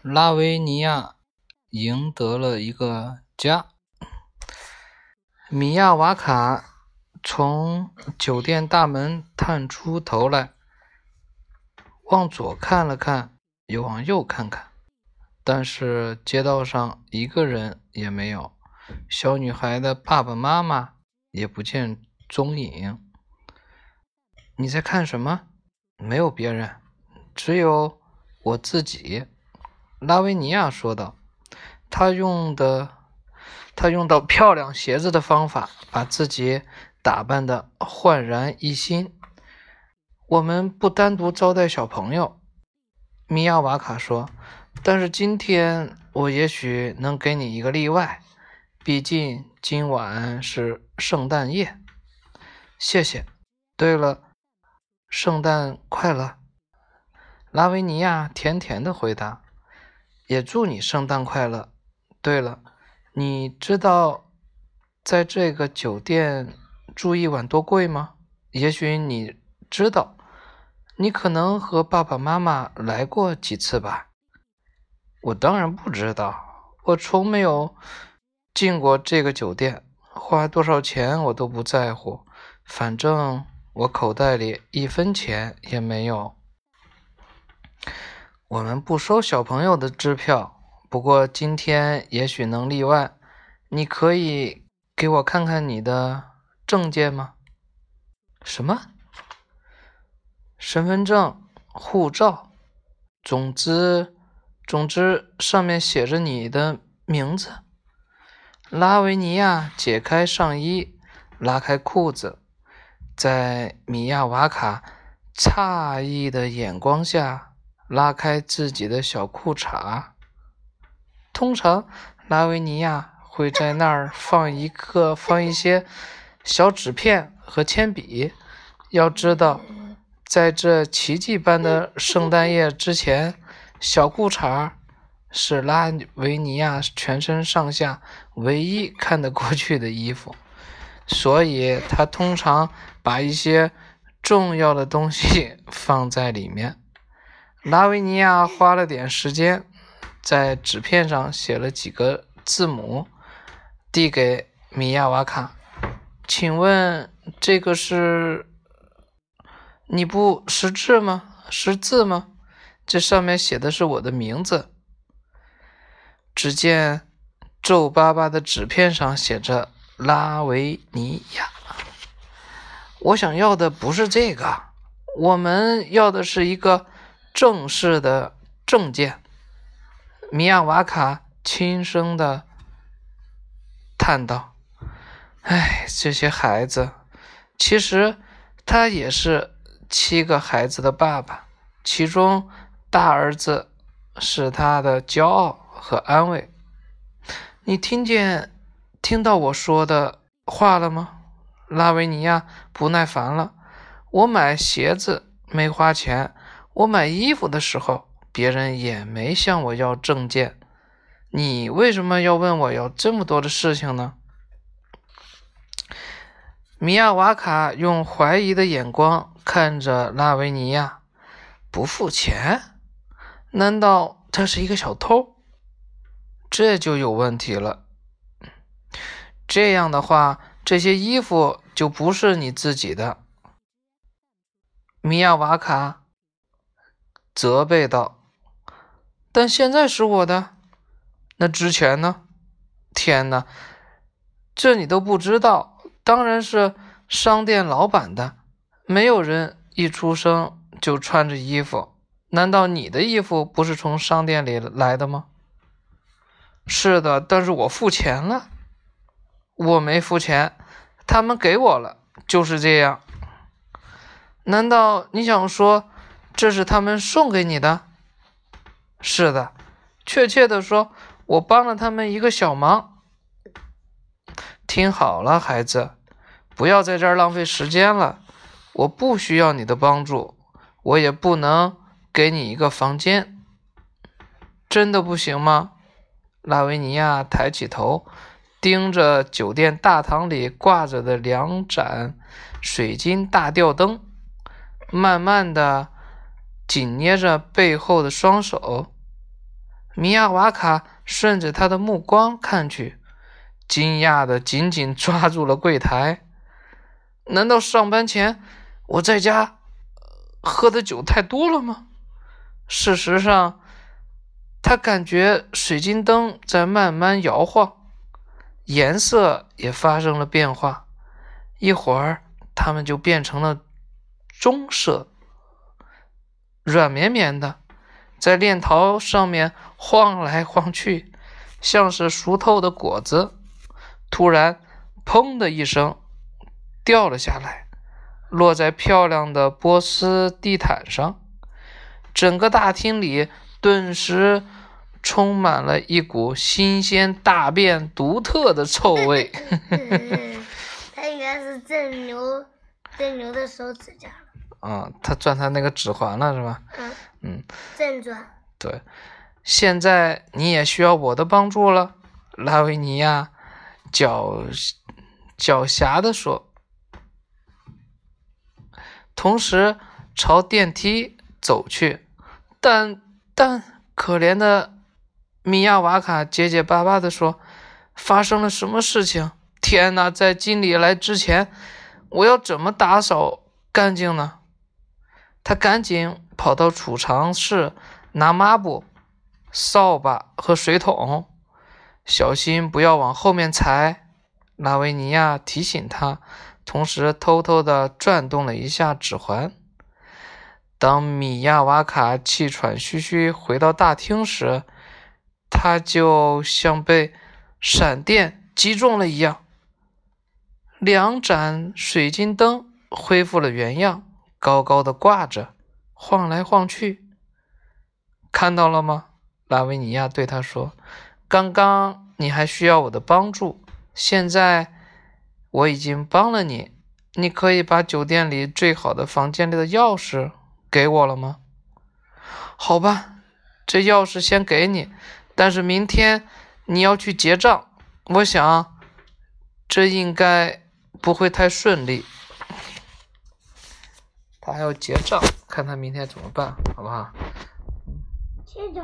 拉维尼亚赢得了一个家。米亚瓦卡从酒店大门探出头来，往左看了看，又往右看看，但是街道上一个人也没有，小女孩的爸爸妈妈也不见踪影。你在看什么？没有别人，只有我自己。拉维尼亚说道：“他用的，他用到漂亮鞋子的方法，把自己打扮的焕然一新。我们不单独招待小朋友。”米亚瓦卡说：“但是今天我也许能给你一个例外，毕竟今晚是圣诞夜。”谢谢。对了，圣诞快乐！拉维尼亚甜甜的回答。也祝你圣诞快乐。对了，你知道在这个酒店住一晚多贵吗？也许你知道，你可能和爸爸妈妈来过几次吧。我当然不知道，我从没有进过这个酒店，花多少钱我都不在乎，反正我口袋里一分钱也没有。我们不收小朋友的支票，不过今天也许能例外。你可以给我看看你的证件吗？什么？身份证、护照，总之，总之上面写着你的名字。拉维尼亚解开上衣，拉开裤子，在米亚瓦卡诧异的眼光下。拉开自己的小裤衩。通常，拉维尼亚会在那儿放一个、放一些小纸片和铅笔。要知道，在这奇迹般的圣诞夜之前，小裤衩是拉维尼亚全身上下唯一看得过去的衣服，所以他通常把一些重要的东西放在里面。拉维尼亚花了点时间，在纸片上写了几个字母，递给米亚瓦卡。请问这个是？你不识字吗？识字吗？这上面写的是我的名字。只见皱巴巴的纸片上写着拉维尼亚。我想要的不是这个，我们要的是一个。正式的证件，米亚瓦卡轻声的叹道：“哎，这些孩子，其实他也是七个孩子的爸爸，其中大儿子是他的骄傲和安慰。你听见、听到我说的话了吗？”拉维尼亚不耐烦了：“我买鞋子没花钱。”我买衣服的时候，别人也没向我要证件。你为什么要问我要这么多的事情呢？米亚瓦卡用怀疑的眼光看着拉维尼亚，不付钱？难道他是一个小偷？这就有问题了。这样的话，这些衣服就不是你自己的。米亚瓦卡。责备道：“但现在是我的，那之前呢？天哪，这你都不知道？当然是商店老板的。没有人一出生就穿着衣服，难道你的衣服不是从商店里来的吗？是的，但是我付钱了。我没付钱，他们给我了，就是这样。难道你想说？”这是他们送给你的。是的，确切的说，我帮了他们一个小忙。听好了，孩子，不要在这儿浪费时间了。我不需要你的帮助，我也不能给你一个房间。真的不行吗？拉维尼亚抬起头，盯着酒店大堂里挂着的两盏水晶大吊灯，慢慢的。紧捏着背后的双手，米亚瓦卡顺着他的目光看去，惊讶的紧紧抓住了柜台。难道上班前我在家喝的酒太多了吗？事实上，他感觉水晶灯在慢慢摇晃，颜色也发生了变化。一会儿，它们就变成了棕色，软绵绵的，在链条上面晃来晃去，像是熟透的果子。突然，砰的一声，掉了下来，落在漂亮的波斯地毯上。整个大厅里顿时充满了一股新鲜大便独特的臭味。他应该是正牛正牛的手指甲了。啊，他转他那个指环了是吧？嗯嗯，正转。对。现在你也需要我的帮助了，拉维尼亚狡狡黠的说，同时朝电梯走去。但但可怜的米亚瓦卡结结巴巴的说：“发生了什么事情？天哪！在经理来之前，我要怎么打扫干净呢？”他赶紧跑到储藏室拿抹布、扫把和水桶，小心不要往后面踩。拉维尼亚提醒他，同时偷偷的转动了一下指环。当米亚瓦卡气喘吁吁回到大厅时，他就像被闪电击中了一样。两盏水晶灯恢复了原样，高高的挂着，晃来晃去。看到了吗？拉维尼亚对他说：“刚刚你还需要我的帮助，现在我已经帮了你。你可以把酒店里最好的房间里的钥匙。”给我了吗？好吧，这钥匙先给你，但是明天你要去结账。我想这应该不会太顺利。他还要结账，看他明天怎么办，好不好？这种。